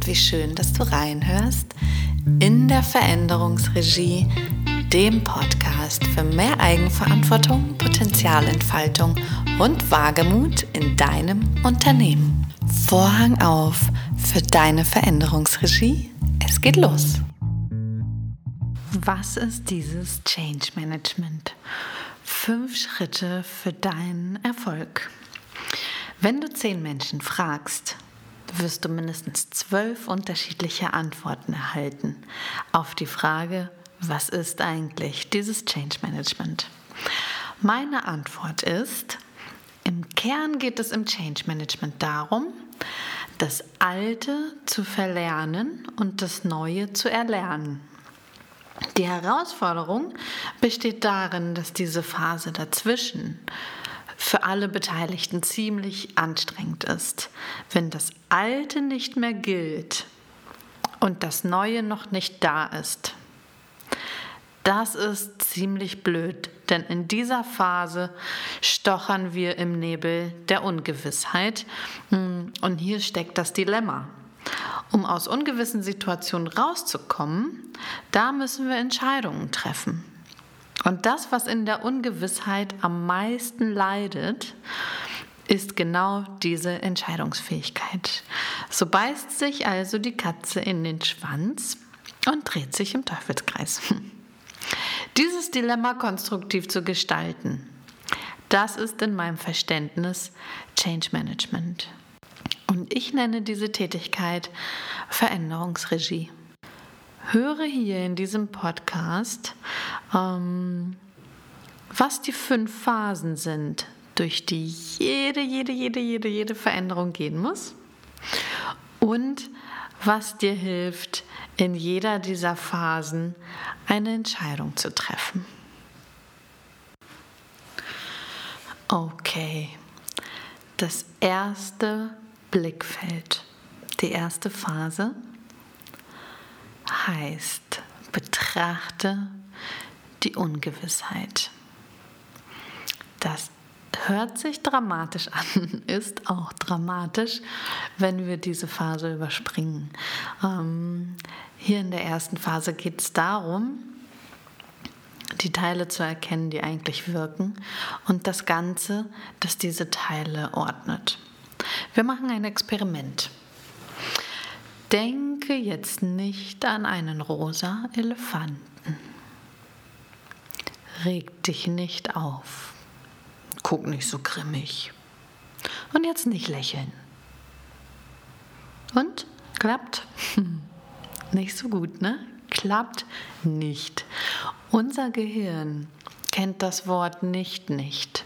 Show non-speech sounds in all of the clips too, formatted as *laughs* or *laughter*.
und wie schön, dass du reinhörst in der Veränderungsregie, dem Podcast für mehr Eigenverantwortung, Potenzialentfaltung und Wagemut in deinem Unternehmen. Vorhang auf für deine Veränderungsregie. Es geht los. Was ist dieses Change Management? Fünf Schritte für deinen Erfolg. Wenn du zehn Menschen fragst, wirst du mindestens zwölf unterschiedliche Antworten erhalten auf die Frage, was ist eigentlich dieses Change Management? Meine Antwort ist, im Kern geht es im Change Management darum, das Alte zu verlernen und das Neue zu erlernen. Die Herausforderung besteht darin, dass diese Phase dazwischen für alle Beteiligten ziemlich anstrengend ist, wenn das Alte nicht mehr gilt und das Neue noch nicht da ist. Das ist ziemlich blöd, denn in dieser Phase stochern wir im Nebel der Ungewissheit hm, und hier steckt das Dilemma. Um aus ungewissen Situationen rauszukommen, da müssen wir Entscheidungen treffen. Und das, was in der Ungewissheit am meisten leidet, ist genau diese Entscheidungsfähigkeit. So beißt sich also die Katze in den Schwanz und dreht sich im Teufelskreis. *laughs* Dieses Dilemma konstruktiv zu gestalten, das ist in meinem Verständnis Change Management. Und ich nenne diese Tätigkeit Veränderungsregie höre hier in diesem Podcast, ähm, was die fünf Phasen sind, durch die jede, jede, jede, jede, jede Veränderung gehen muss und was dir hilft, in jeder dieser Phasen eine Entscheidung zu treffen. Okay, das erste Blickfeld, die erste Phase heißt, betrachte die Ungewissheit. Das hört sich dramatisch an, *laughs* ist auch dramatisch, wenn wir diese Phase überspringen. Ähm, hier in der ersten Phase geht es darum, die Teile zu erkennen, die eigentlich wirken und das Ganze, das diese Teile ordnet. Wir machen ein Experiment. Denke jetzt nicht an einen rosa Elefanten. Reg dich nicht auf. Guck nicht so grimmig. Und jetzt nicht lächeln. Und? Klappt? *laughs* Nicht so gut, ne? Klappt nicht. Unser Gehirn kennt das Wort nicht nicht.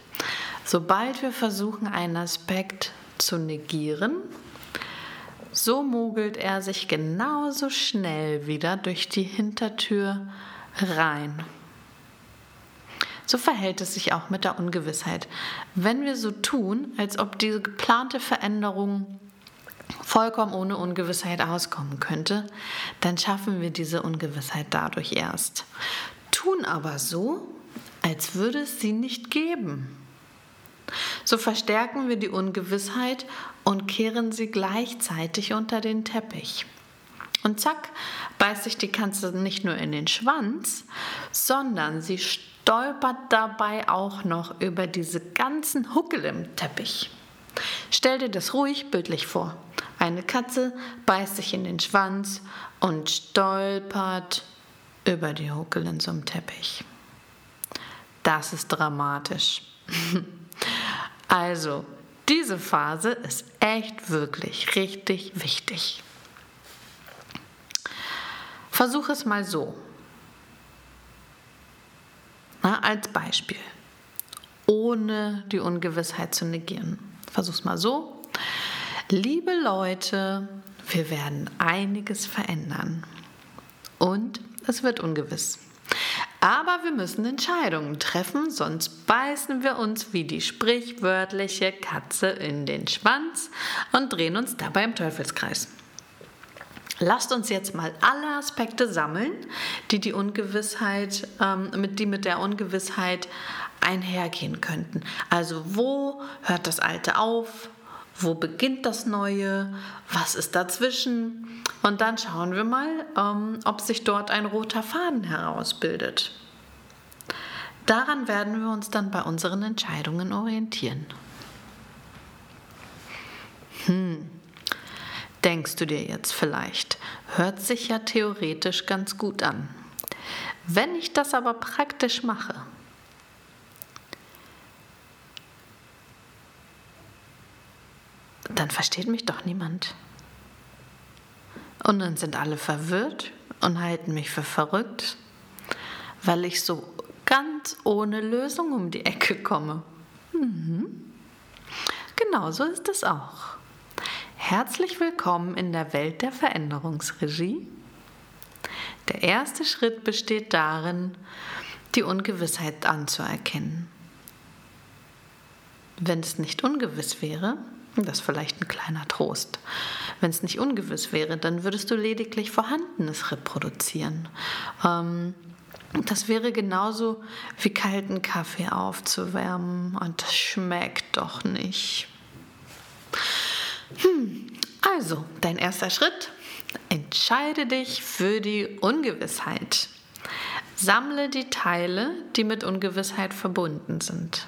Sobald wir versuchen, einen Aspekt zu negieren, so mogelt er sich genauso schnell wieder durch die Hintertür rein. So verhält es sich auch mit der Ungewissheit. Wenn wir so tun, als ob diese geplante Veränderung vollkommen ohne Ungewissheit auskommen könnte, dann schaffen wir diese Ungewissheit dadurch erst. Tun aber so, als würde es sie nicht geben. So verstärken wir die Ungewissheit und kehren sie gleichzeitig unter den Teppich. Und zack, beißt sich die Katze nicht nur in den Schwanz, sondern sie stolpert dabei auch noch über diese ganzen Huckel im Teppich. Stell dir das ruhig bildlich vor. Eine Katze beißt sich in den Schwanz und stolpert über die Huckel in so einem Teppich. Das ist dramatisch. *laughs* Also, diese Phase ist echt wirklich richtig wichtig. Versuch es mal so. Na, als Beispiel. Ohne die Ungewissheit zu negieren. Versuch es mal so. Liebe Leute, wir werden einiges verändern. Und es wird ungewiss. Aber wir müssen Entscheidungen treffen, sonst beißen wir uns wie die sprichwörtliche Katze in den Schwanz und drehen uns dabei im Teufelskreis. Lasst uns jetzt mal alle Aspekte sammeln, die die Ungewissheit, ähm, mit, die mit der Ungewissheit einhergehen könnten. Also wo hört das Alte auf? Wo beginnt das Neue? Was ist dazwischen? Und dann schauen wir mal, ähm, ob sich dort ein roter Faden herausbildet. Daran werden wir uns dann bei unseren Entscheidungen orientieren. Hm, denkst du dir jetzt vielleicht, hört sich ja theoretisch ganz gut an. Wenn ich das aber praktisch mache, dann versteht mich doch niemand. Und dann sind alle verwirrt und halten mich für verrückt, weil ich so ganz ohne Lösung um die Ecke komme. Mhm. Genau so ist es auch. Herzlich willkommen in der Welt der Veränderungsregie. Der erste Schritt besteht darin, die Ungewissheit anzuerkennen. Wenn es nicht ungewiss wäre, das ist vielleicht ein kleiner Trost. Wenn es nicht ungewiss wäre, dann würdest du lediglich Vorhandenes reproduzieren. Ähm, das wäre genauso wie kalten Kaffee aufzuwärmen und das schmeckt doch nicht. Hm, also, dein erster Schritt. Entscheide dich für die Ungewissheit. Sammle die Teile, die mit Ungewissheit verbunden sind.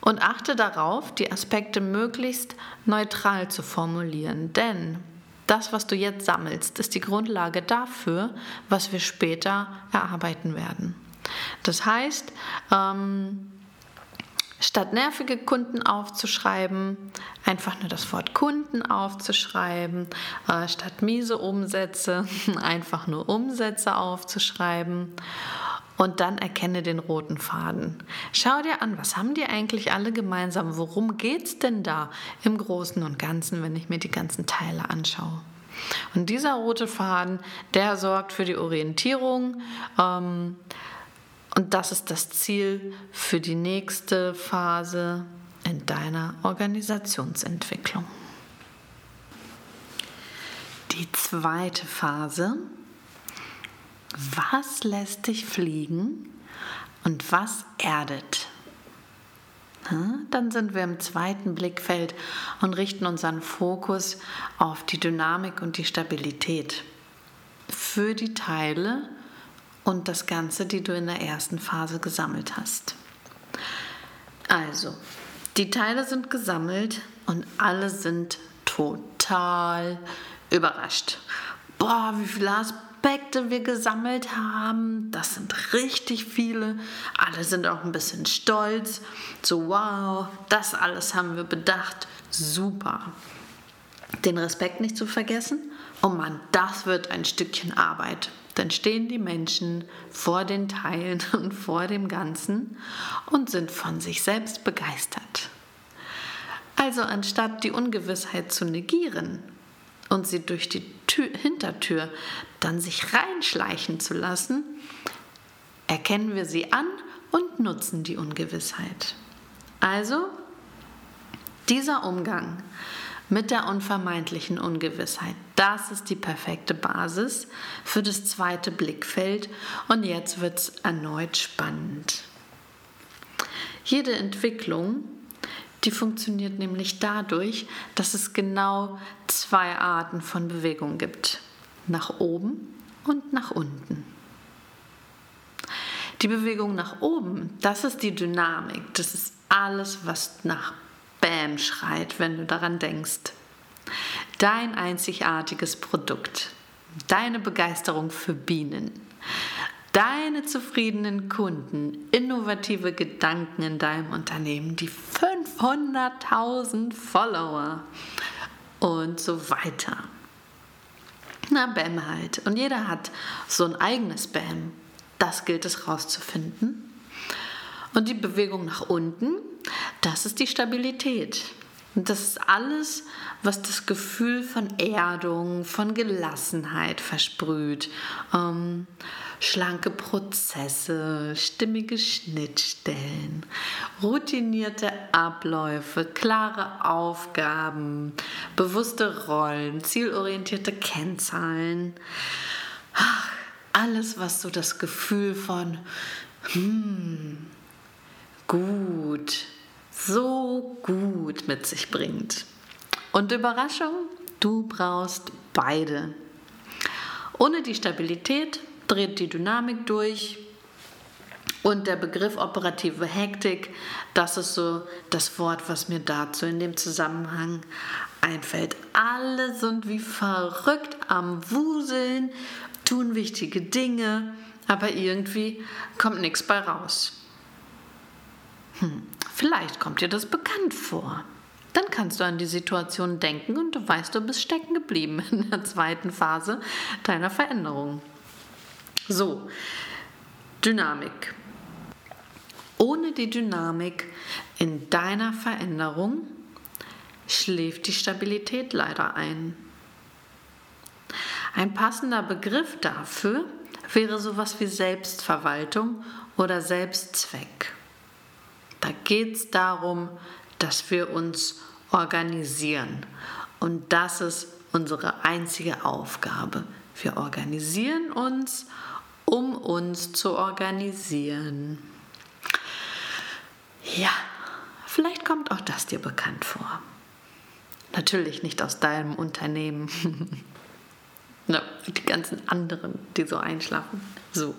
Und achte darauf, die Aspekte möglichst neutral zu formulieren, denn das, was du jetzt sammelst, ist die Grundlage dafür, was wir später erarbeiten werden. Das heißt, ähm, statt nervige Kunden aufzuschreiben, einfach nur das Wort Kunden aufzuschreiben, äh, statt miese Umsätze, *laughs* einfach nur Umsätze aufzuschreiben und dann erkenne den roten Faden. Schau dir an, was haben die eigentlich alle gemeinsam? Worum geht es denn da im Großen und Ganzen, wenn ich mir die ganzen Teile anschaue? Und dieser rote Faden, der sorgt für die Orientierung. Ähm, und das ist das Ziel für die nächste Phase in deiner Organisationsentwicklung. Die zweite Phase was lässt dich fliegen und was erdet? Dann sind wir im zweiten Blickfeld und richten unseren Fokus auf die Dynamik und die Stabilität für die Teile und das Ganze, die du in der ersten Phase gesammelt hast. Also, die Teile sind gesammelt und alle sind total überrascht. Boah, wie viele Aspekte wir gesammelt haben. Das sind richtig viele. Alle sind auch ein bisschen stolz. So, wow, das alles haben wir bedacht. Super. Den Respekt nicht zu vergessen. Oh Mann, das wird ein Stückchen Arbeit. Dann stehen die Menschen vor den Teilen *laughs* und vor dem Ganzen und sind von sich selbst begeistert. Also anstatt die Ungewissheit zu negieren und sie durch die Tür, Hintertür dann sich reinschleichen zu lassen, erkennen wir sie an und nutzen die Ungewissheit. Also dieser Umgang mit der unvermeidlichen Ungewissheit, das ist die perfekte Basis für das zweite Blickfeld und jetzt wird es erneut spannend. Jede Entwicklung die funktioniert nämlich dadurch, dass es genau zwei Arten von Bewegung gibt. Nach oben und nach unten. Die Bewegung nach oben, das ist die Dynamik. Das ist alles, was nach Bam schreit, wenn du daran denkst. Dein einzigartiges Produkt, deine Begeisterung für Bienen, deine zufriedenen Kunden, innovative Gedanken in deinem Unternehmen, die 500.000 Follower und so weiter. Na, BAM halt. Und jeder hat so ein eigenes BAM. Das gilt es rauszufinden. Und die Bewegung nach unten, das ist die Stabilität. Und das ist alles, was das Gefühl von Erdung, von Gelassenheit versprüht. Ähm, schlanke Prozesse, stimmige Schnittstellen, routinierte Abläufe, klare Aufgaben, bewusste Rollen, zielorientierte Kennzahlen. Ach, alles, was so das Gefühl von hm, gut, so gut mit sich bringt. Und Überraschung, du brauchst beide. Ohne die Stabilität dreht die Dynamik durch, und der Begriff operative Hektik, das ist so das Wort, was mir dazu in dem Zusammenhang einfällt. Alle sind wie verrückt am Wuseln, tun wichtige Dinge, aber irgendwie kommt nichts bei raus. Hm, vielleicht kommt dir das bekannt vor. Dann kannst du an die Situation denken und du weißt, du bist stecken geblieben *laughs* in der zweiten Phase deiner Veränderung. So, Dynamik. Ohne die Dynamik in deiner Veränderung schläft die Stabilität leider ein. Ein passender Begriff dafür wäre sowas wie Selbstverwaltung oder Selbstzweck. Da geht es darum, dass wir uns organisieren. Und das ist unsere einzige Aufgabe. Wir organisieren uns, um uns zu organisieren. Ja, vielleicht kommt auch das dir bekannt vor. Natürlich nicht aus deinem Unternehmen. *laughs* Na, die ganzen anderen, die so einschlafen. So.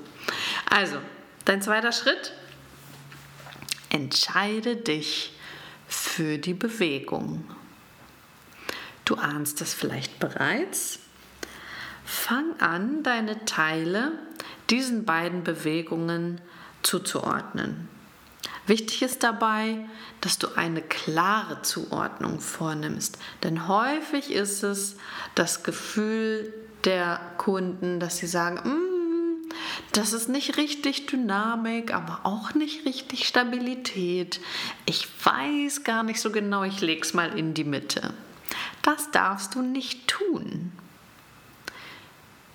Also, dein zweiter Schritt. Entscheide dich für die Bewegung. Du ahnst es vielleicht bereits. Fang an, deine Teile diesen beiden Bewegungen zuzuordnen. Wichtig ist dabei, dass du eine klare Zuordnung vornimmst, denn häufig ist es das Gefühl der Kunden, dass sie sagen, mm, das ist nicht richtig Dynamik, aber auch nicht richtig Stabilität. Ich weiß gar nicht so genau, ich lege es mal in die Mitte. Das darfst du nicht tun.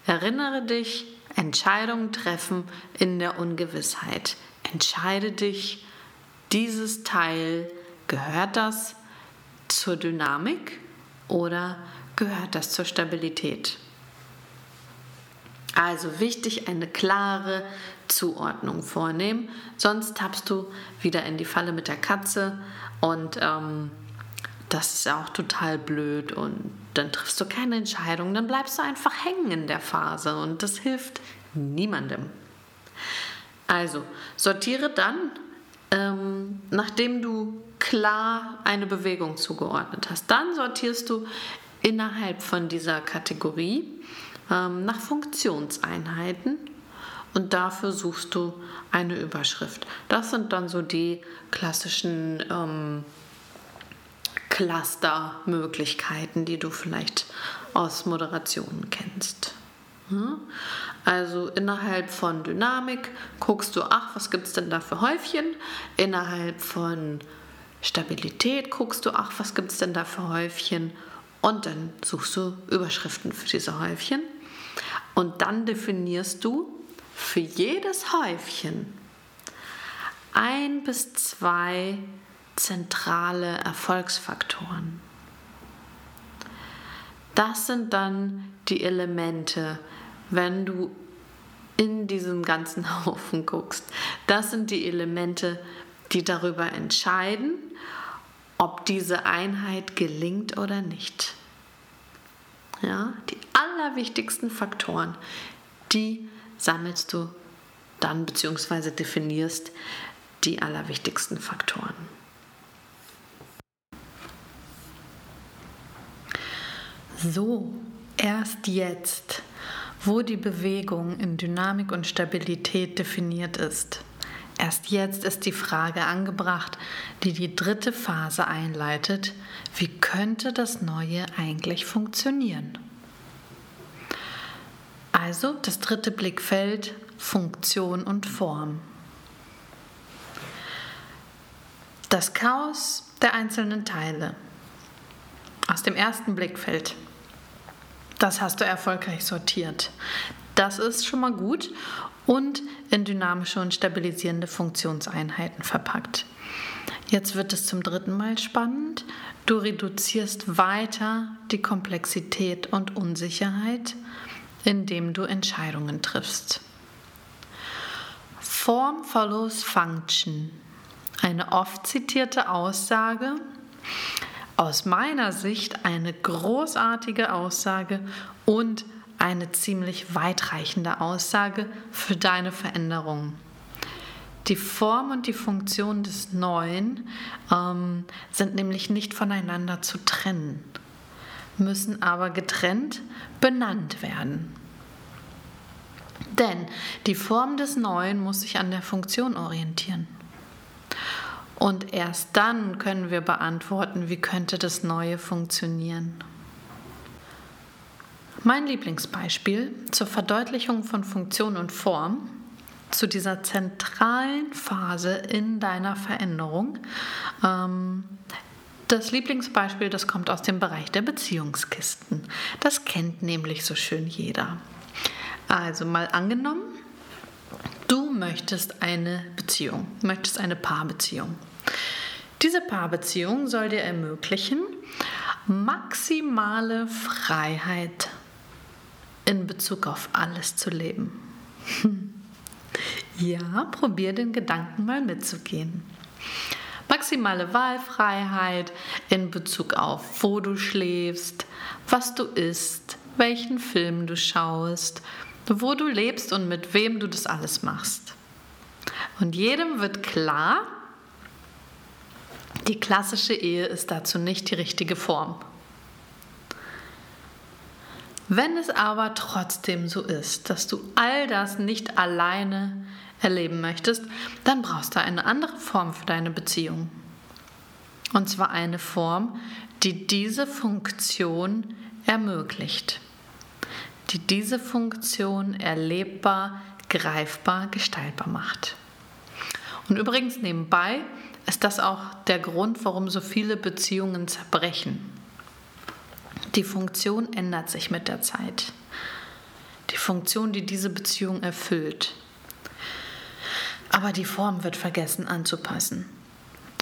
Erinnere dich, Entscheidungen treffen in der Ungewissheit. Entscheide dich dieses Teil, gehört das zur Dynamik oder gehört das zur Stabilität? Also wichtig, eine klare Zuordnung vornehmen, sonst tappst du wieder in die Falle mit der Katze und ähm, das ist auch total blöd und dann triffst du keine Entscheidung, dann bleibst du einfach hängen in der Phase und das hilft niemandem. Also sortiere dann ähm, nachdem du klar eine Bewegung zugeordnet hast. Dann sortierst du innerhalb von dieser Kategorie nach Funktionseinheiten und dafür suchst du eine Überschrift. Das sind dann so die klassischen ähm, Cluster-Möglichkeiten, die du vielleicht aus Moderationen kennst. Also innerhalb von Dynamik guckst du, ach, was gibt es denn da für Häufchen? Innerhalb von Stabilität guckst du, ach, was gibt es denn da für Häufchen? Und dann suchst du Überschriften für diese Häufchen. Und dann definierst du für jedes Häufchen ein bis zwei zentrale Erfolgsfaktoren. Das sind dann die Elemente, wenn du in diesen ganzen *laughs* Haufen guckst. Das sind die Elemente, die darüber entscheiden, ob diese Einheit gelingt oder nicht. Ja, die allerwichtigsten Faktoren, die sammelst du dann bzw. definierst die allerwichtigsten Faktoren. So, erst jetzt wo die Bewegung in Dynamik und Stabilität definiert ist. Erst jetzt ist die Frage angebracht, die die dritte Phase einleitet, wie könnte das Neue eigentlich funktionieren? Also das dritte Blickfeld Funktion und Form. Das Chaos der einzelnen Teile. Aus dem ersten Blickfeld das hast du erfolgreich sortiert. Das ist schon mal gut und in dynamische und stabilisierende Funktionseinheiten verpackt. Jetzt wird es zum dritten Mal spannend. Du reduzierst weiter die Komplexität und Unsicherheit, indem du Entscheidungen triffst. Form follows Function. Eine oft zitierte Aussage aus meiner Sicht eine großartige Aussage und eine ziemlich weitreichende Aussage für deine Veränderung. Die Form und die Funktion des Neuen ähm, sind nämlich nicht voneinander zu trennen, müssen aber getrennt benannt werden. Denn die Form des Neuen muss sich an der Funktion orientieren. Und erst dann können wir beantworten, wie könnte das Neue funktionieren. Mein Lieblingsbeispiel zur Verdeutlichung von Funktion und Form, zu dieser zentralen Phase in deiner Veränderung. Ähm, das Lieblingsbeispiel, das kommt aus dem Bereich der Beziehungskisten. Das kennt nämlich so schön jeder. Also mal angenommen, du möchtest eine Beziehung, möchtest eine Paarbeziehung. Diese Paarbeziehung soll dir ermöglichen, maximale Freiheit in Bezug auf alles zu leben. *laughs* Ja, probier den Gedanken mal mitzugehen. Maximale Wahlfreiheit in Bezug auf, wo du schläfst, was du isst, welchen Film du schaust, wo du lebst und mit wem du das alles machst. Und jedem wird klar, die klassische Ehe ist dazu nicht die richtige Form. Wenn es aber trotzdem so ist, dass du all das nicht alleine erleben möchtest, dann brauchst du eine andere Form für deine Beziehung. Und zwar eine Form, die diese Funktion ermöglicht die diese Funktion erlebbar, greifbar, gestaltbar macht. Und übrigens nebenbei ist das auch der Grund, warum so viele Beziehungen zerbrechen. Die Funktion ändert sich mit der Zeit. Die Funktion, die diese Beziehung erfüllt. Aber die Form wird vergessen anzupassen.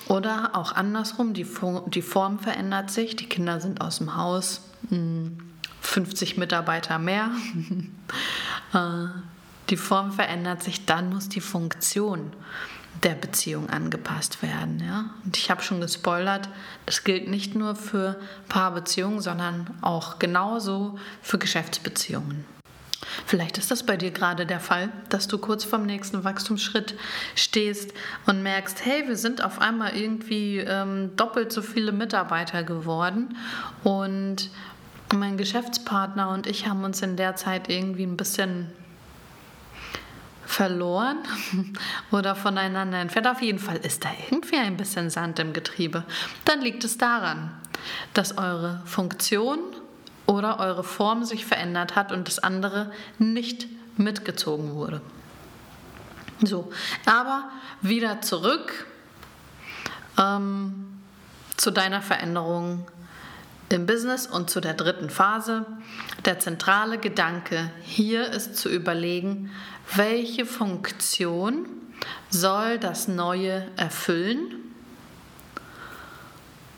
Oder auch andersrum, die Form verändert sich, die Kinder sind aus dem Haus, hm. 50 Mitarbeiter mehr. *laughs* Äh, die Form verändert sich, dann muss die Funktion der Beziehung angepasst werden. Ja? Und ich habe schon gespoilert, das gilt nicht nur für Paarbeziehungen, sondern auch genauso für Geschäftsbeziehungen. Vielleicht ist das bei dir gerade der Fall, dass du kurz vorm nächsten Wachstumsschritt stehst und merkst, hey, wir sind auf einmal irgendwie ähm, doppelt so viele Mitarbeiter geworden und mein Geschäftspartner und ich haben uns in der Zeit irgendwie ein bisschen verloren *laughs* oder voneinander entfernt. Auf jeden Fall ist da irgendwie ein bisschen Sand im Getriebe. Dann liegt es daran, dass eure Funktion oder eure Form sich verändert hat und das andere nicht mitgezogen wurde. So, aber wieder zurück ähm, zu deiner Veränderung im Business und zu der dritten Phase. Der zentrale Gedanke hier ist zu überlegen, welche Funktion soll das Neue erfüllen,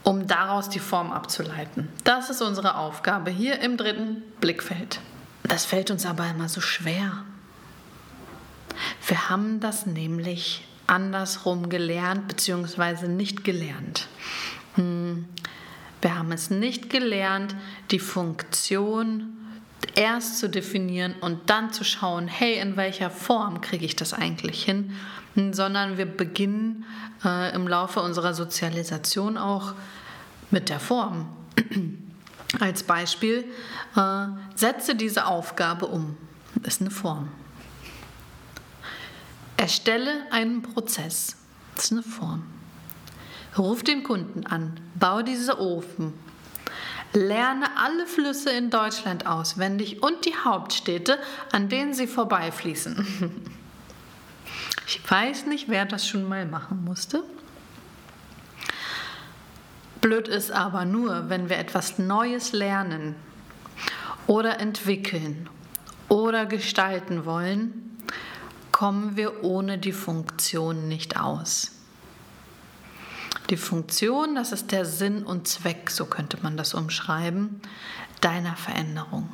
um daraus die Form abzuleiten. Das ist unsere Aufgabe hier im dritten Blickfeld. Das fällt uns aber immer so schwer. Wir haben das nämlich andersrum gelernt bzw. nicht gelernt. Hm. Wir haben es nicht gelernt, die Funktion erst zu definieren und dann zu schauen, hey, in welcher Form kriege ich das eigentlich hin, sondern wir beginnen äh, im Laufe unserer Sozialisation auch mit der Form. *clears throat* Als Beispiel, äh, setze diese Aufgabe um. Das ist eine Form. Erstelle einen Prozess. Das ist eine Form. Ruf den Kunden an, bau diese Ofen, lerne alle Flüsse in Deutschland auswendig und die Hauptstädte, an denen sie vorbeifließen. Ich weiß nicht, wer das schon mal machen musste. Blöd ist aber nur, wenn wir etwas Neues lernen oder entwickeln oder gestalten wollen, kommen wir ohne die Funktion nicht aus. Die Funktion, das ist der Sinn und Zweck, so könnte man das umschreiben, deiner Veränderung.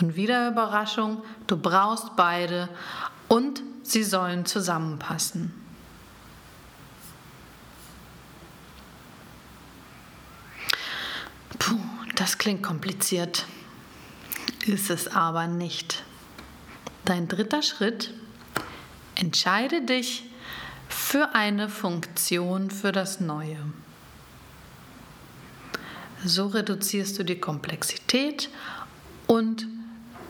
Und wieder Überraschung, du brauchst beide und sie sollen zusammenpassen. das klingt kompliziert, ist es aber nicht. Dein dritter Schritt, entscheide dich für eine Funktion für das Neue. So reduzierst du die Komplexität und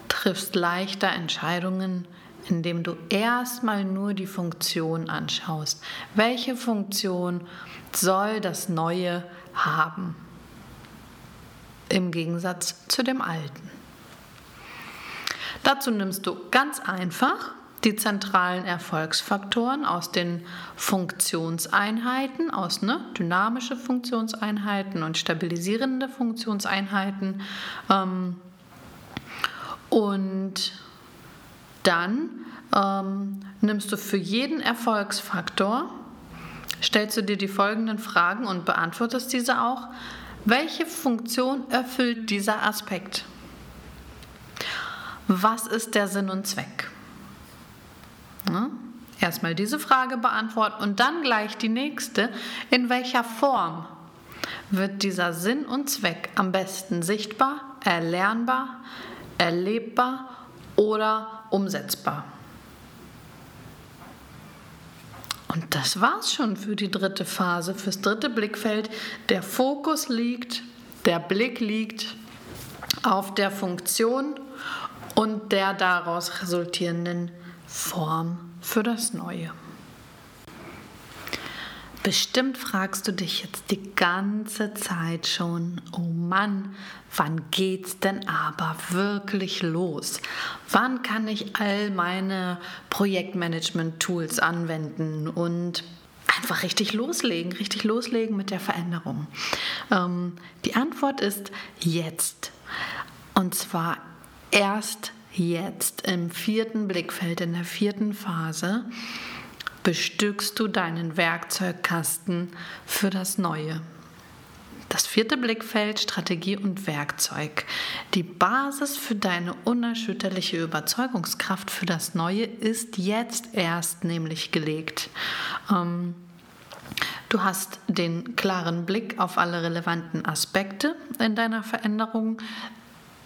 triffst leichter Entscheidungen, indem du erstmal nur die Funktion anschaust. Welche Funktion soll das Neue haben? Im Gegensatz zu dem Alten. Dazu nimmst du ganz einfach die zentralen Erfolgsfaktoren aus den Funktionseinheiten, aus ne, dynamische Funktionseinheiten und stabilisierende Funktionseinheiten. Ähm, und dann ähm, nimmst du für jeden Erfolgsfaktor, stellst du dir die folgenden Fragen und beantwortest diese auch. Welche Funktion erfüllt dieser Aspekt? Was ist der Sinn und Zweck? Ja? Erstmal diese Frage beantworten und dann gleich die nächste. In welcher Form wird dieser Sinn und Zweck am besten sichtbar, erlernbar, erlebbar oder umsetzbar? Und das war's schon für die dritte Phase, fürs dritte Blickfeld. Der Fokus liegt, der Blick liegt auf der Funktion und der daraus resultierenden Form für das Neue. Bestimmt fragst du dich jetzt die ganze Zeit schon, oh Mann, wann geht's denn aber wirklich los? Wann kann ich all meine Projektmanagement-Tools anwenden und einfach richtig loslegen, richtig loslegen mit der Veränderung? Ähm, die Antwort ist jetzt. Und zwar erst jetzt im vierten Blickfeld, in der vierten Phase, bestückst du deinen Werkzeugkasten für das Neue. Das vierte Blickfeld Strategie und Werkzeug. Die Basis für deine unerschütterliche Überzeugungskraft für das Neue ist jetzt erst nämlich gelegt. Ähm, du hast den klaren Blick auf alle relevanten Aspekte in deiner Veränderung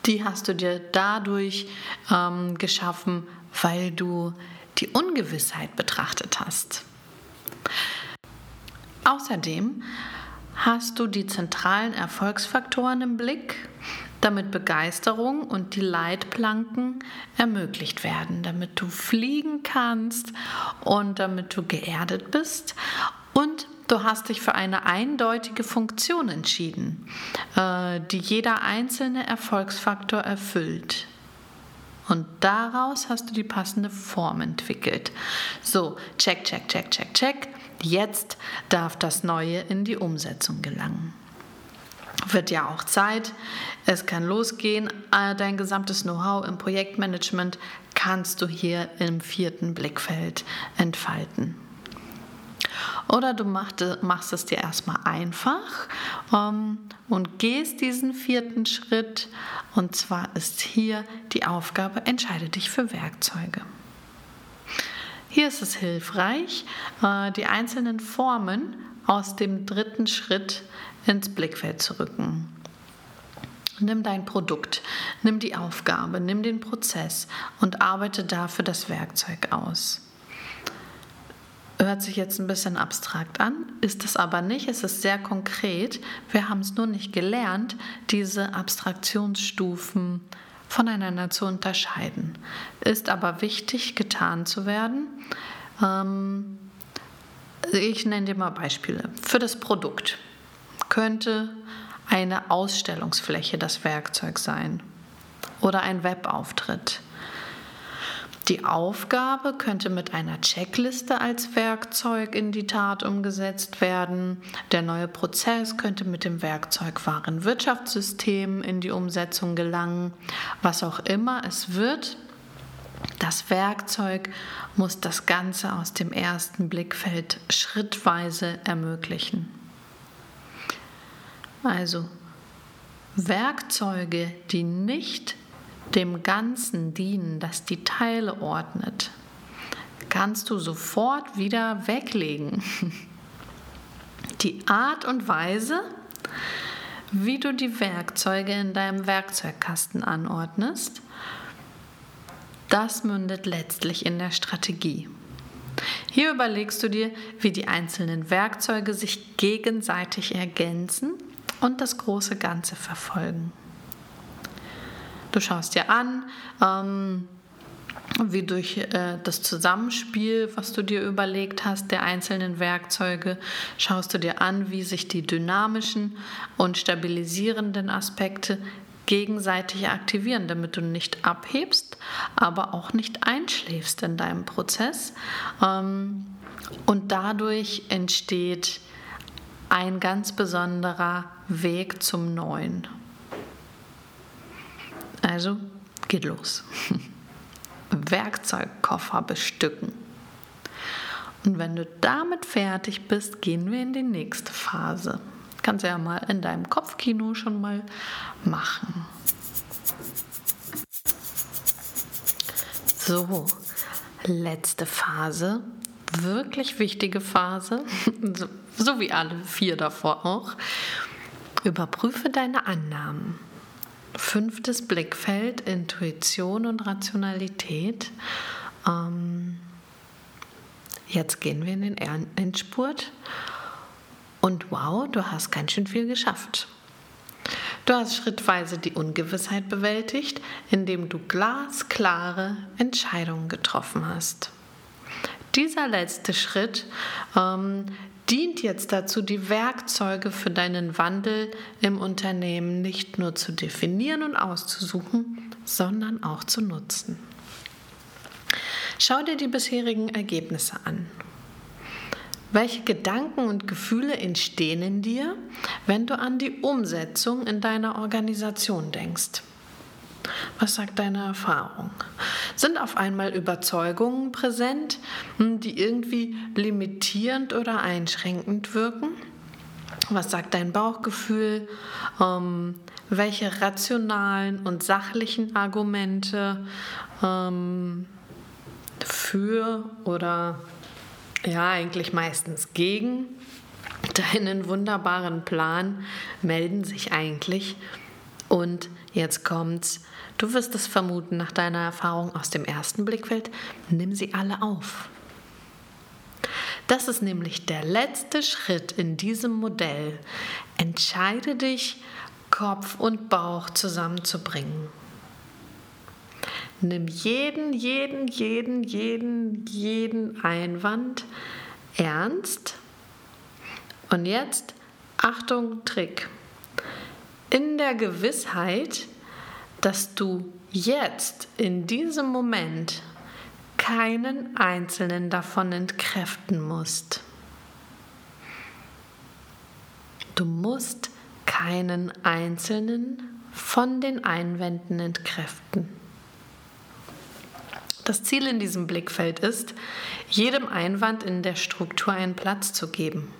die hast du dir dadurch ähm, geschaffen, weil du die Ungewissheit betrachtet hast. Außerdem hast du die zentralen Erfolgsfaktoren im Blick, damit Begeisterung und die Leitplanken ermöglicht werden, damit du fliegen kannst und damit du geerdet bist und Du hast dich für eine eindeutige Funktion entschieden, äh, die jeder einzelne Erfolgsfaktor erfüllt. Und daraus hast du die passende Form entwickelt. So, check, check, check, check, check. Jetzt darf das Neue in die Umsetzung gelangen. Wird ja auch Zeit. Es kann losgehen. Äh, dein gesamtes Know-how im Projektmanagement kannst du hier im vierten Blickfeld entfalten. Oder du machst es dir erstmal einfach ähm, und gehst diesen vierten Schritt. Und zwar ist hier die Aufgabe, entscheide dich für Werkzeuge. Hier ist es hilfreich, äh, die einzelnen Formen aus dem dritten Schritt ins Blickfeld zu rücken. Nimm dein Produkt, nimm die Aufgabe, nimm den Prozess und arbeite dafür das Werkzeug aus. Hört sich jetzt ein bisschen abstrakt an, ist es aber nicht. Es ist sehr konkret. Wir haben es nur nicht gelernt, diese Abstraktionsstufen voneinander zu unterscheiden. Ist aber wichtig, getan zu werden. Ähm, ich nenne dir mal Beispiele. Für das Produkt könnte eine Ausstellungsfläche das Werkzeug sein oder ein Webauftritt die Aufgabe könnte mit einer Checkliste als Werkzeug in die Tat umgesetzt werden. Der neue Prozess könnte mit dem Werkzeug Warenwirtschaftssystem in die Umsetzung gelangen. Was auch immer es wird, das Werkzeug muss das Ganze aus dem ersten Blickfeld schrittweise ermöglichen. Also Werkzeuge, die nicht dem Ganzen dienen, das die Teile ordnet, kannst du sofort wieder weglegen. *laughs* Die Art und Weise, wie du die Werkzeuge in deinem Werkzeugkasten anordnest, das mündet letztlich in der Strategie. Hier überlegst du dir, wie die einzelnen Werkzeuge sich gegenseitig ergänzen und das große Ganze verfolgen. Du schaust dir an, ähm, wie durch äh, das Zusammenspiel, was du dir überlegt hast, der einzelnen Werkzeuge, schaust du dir an, wie sich die dynamischen und stabilisierenden Aspekte gegenseitig aktivieren, damit du nicht abhebst, aber auch nicht einschläfst in deinem Prozess. Ähm, und dadurch entsteht ein ganz besonderer Weg zum Neuen. Also geht los. *laughs* Werkzeugkoffer bestücken. Und wenn du damit fertig bist, gehen wir in die nächste Phase. Kannst du ja mal in deinem Kopfkino schon mal machen. So, letzte Phase, wirklich wichtige Phase, *laughs* so wie alle vier davor auch. Überprüfe deine Annahmen. Fünftes Blickfeld, Intuition und Rationalität. Ähm, jetzt gehen wir in den Endspurt. Und wow, du hast ganz schön viel geschafft. Du hast schrittweise die Ungewissheit bewältigt, indem du glasklare Entscheidungen getroffen hast. Dieser letzte Schritt ähm, dient jetzt dazu, die Werkzeuge für deinen Wandel im Unternehmen nicht nur zu definieren und auszusuchen, sondern auch zu nutzen. Schau dir die bisherigen Ergebnisse an. Welche Gedanken und Gefühle entstehen in dir, wenn du an die Umsetzung in deiner Organisation denkst? Was sagt deine Erfahrung? Sind auf einmal Überzeugungen präsent, die irgendwie limitierend oder einschränkend wirken? Was sagt dein Bauchgefühl? Ähm, welche rationalen und sachlichen Argumente ähm, für oder ja eigentlich meistens gegen deinen wunderbaren Plan melden sich eigentlich? Und jetzt kommt's. Du wirst es vermuten nach deiner Erfahrung aus dem ersten Blickfeld. Nimm sie alle auf. Das ist nämlich der letzte Schritt in diesem Modell. Entscheide dich, Kopf und Bauch zusammenzubringen. Nimm jeden, jeden, jeden, jeden, jeden Einwand ernst. Und jetzt, Achtung, Trick. In der Gewissheit, dass du jetzt in diesem Moment keinen einzelnen davon entkräften musst. Du musst keinen einzelnen von den Einwänden entkräften. Das Ziel in diesem Blickfeld ist, jedem Einwand in der Struktur einen Platz zu geben.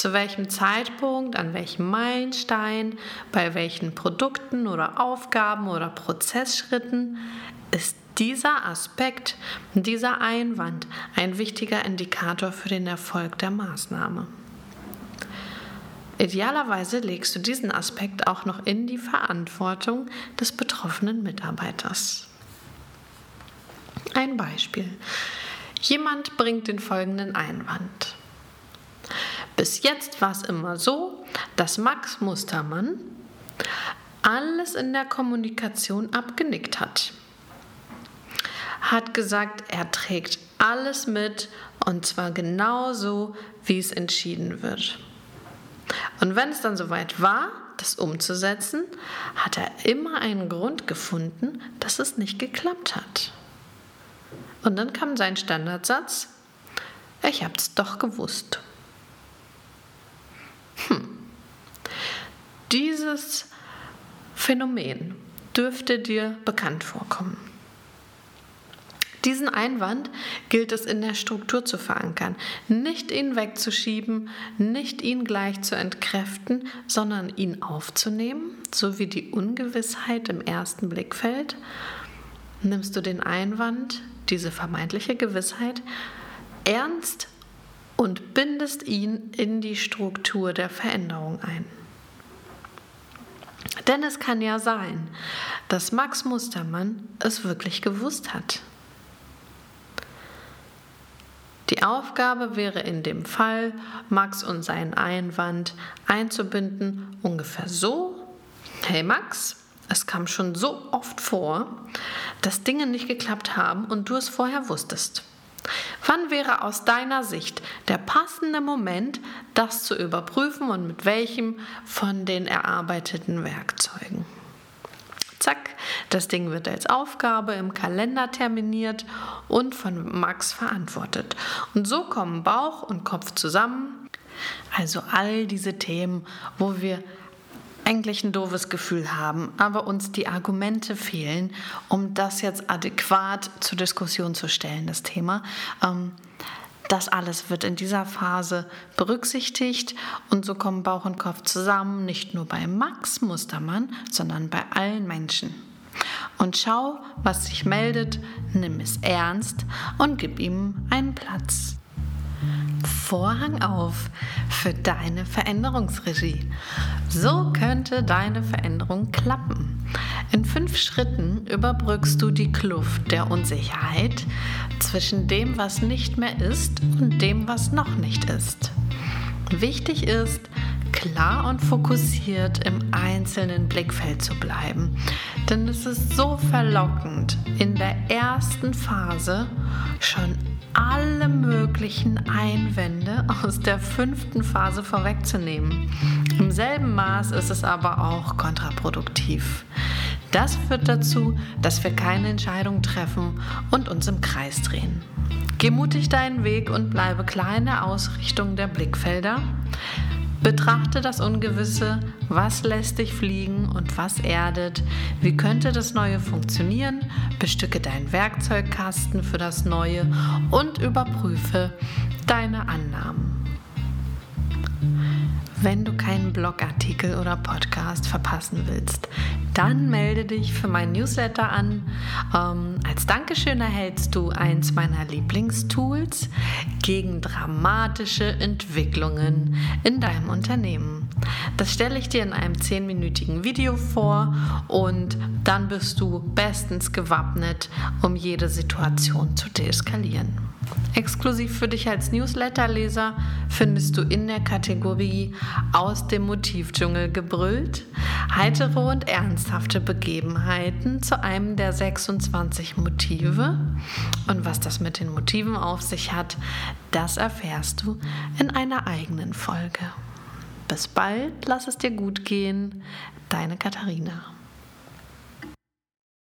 Zu welchem Zeitpunkt, an welchem Meilenstein, bei welchen Produkten oder Aufgaben oder Prozessschritten ist dieser Aspekt, dieser Einwand ein wichtiger Indikator für den Erfolg der Maßnahme. Idealerweise legst du diesen Aspekt auch noch in die Verantwortung des betroffenen Mitarbeiters. Ein Beispiel. Jemand bringt den folgenden Einwand. Bis jetzt war es immer so, dass Max Mustermann alles in der Kommunikation abgenickt hat. Hat gesagt, er trägt alles mit und zwar genauso, wie es entschieden wird. Und wenn es dann soweit war, das umzusetzen, hat er immer einen Grund gefunden, dass es nicht geklappt hat. Und dann kam sein Standardsatz, ich hab's doch gewusst. Hm. Dieses Phänomen dürfte dir bekannt vorkommen. Diesen Einwand gilt es in der Struktur zu verankern, nicht ihn wegzuschieben, nicht ihn gleich zu entkräften, sondern ihn aufzunehmen, so wie die Ungewissheit im ersten Blickfeld. Nimmst du den Einwand, diese vermeintliche Gewissheit, ernst und bindest ihn in die Struktur der Veränderung ein. Denn es kann ja sein, dass Max Mustermann es wirklich gewusst hat. Die Aufgabe wäre in dem Fall, Max und seinen Einwand einzubinden, ungefähr so. Hey Max, es kam schon so oft vor, dass Dinge nicht geklappt haben und du es vorher wusstest. Wann wäre aus deiner Sicht der passende Moment, das zu überprüfen und mit welchem von den erarbeiteten Werkzeugen? Zack, das Ding wird als Aufgabe im Kalender terminiert und von Max verantwortet. Und so kommen Bauch und Kopf zusammen. Also all diese Themen, wo wir eigentlich ein doofes Gefühl haben, aber uns die Argumente fehlen, um das jetzt adäquat zur Diskussion zu stellen, das Thema. Ähm, das alles wird in dieser Phase berücksichtigt und so kommen Bauch und Kopf zusammen, nicht nur bei Max Mustermann, sondern bei allen Menschen. Und schau, was sich meldet, nimm es ernst und gib ihm einen Platz. Vorhang auf für deine Veränderungsregie. So könnte deine Veränderung klappen. In fünf Schritten überbrückst du die Kluft der Unsicherheit zwischen dem, was nicht mehr ist und dem, was noch nicht ist. Wichtig ist, klar und fokussiert im einzelnen Blickfeld zu bleiben. Denn es ist so verlockend, in der ersten Phase schon alle möglichen Einwände aus der fünften Phase vorwegzunehmen. Im selben Maß ist es aber auch kontraproduktiv. Das führt dazu, dass wir keine Entscheidung treffen und uns im Kreis drehen. Geh mutig deinen Weg und bleibe klar in der Ausrichtung der Blickfelder. Betrachte das Ungewisse, was lässt dich fliegen und was erdet, wie könnte das Neue funktionieren, bestücke deinen Werkzeugkasten für das Neue und überprüfe deine Annahmen. Wenn du keinen Blogartikel oder Podcast verpassen willst, dann melde dich für meinen Newsletter an. Ähm, als Dankeschön erhältst du eins meiner Lieblingstools gegen dramatische Entwicklungen in deinem Unternehmen. Das stelle ich dir in einem 10-minütigen Video vor und dann bist du bestens gewappnet, um jede Situation zu deeskalieren. Exklusiv für dich als Newsletterleser findest du in der Kategorie Aus dem Motivdschungel gebrüllt heitere und ernsthafte Begebenheiten zu einem der 26 Motive. Und was das mit den Motiven auf sich hat, das erfährst du in einer eigenen Folge. Bis bald, lass es dir gut gehen, deine Katharina.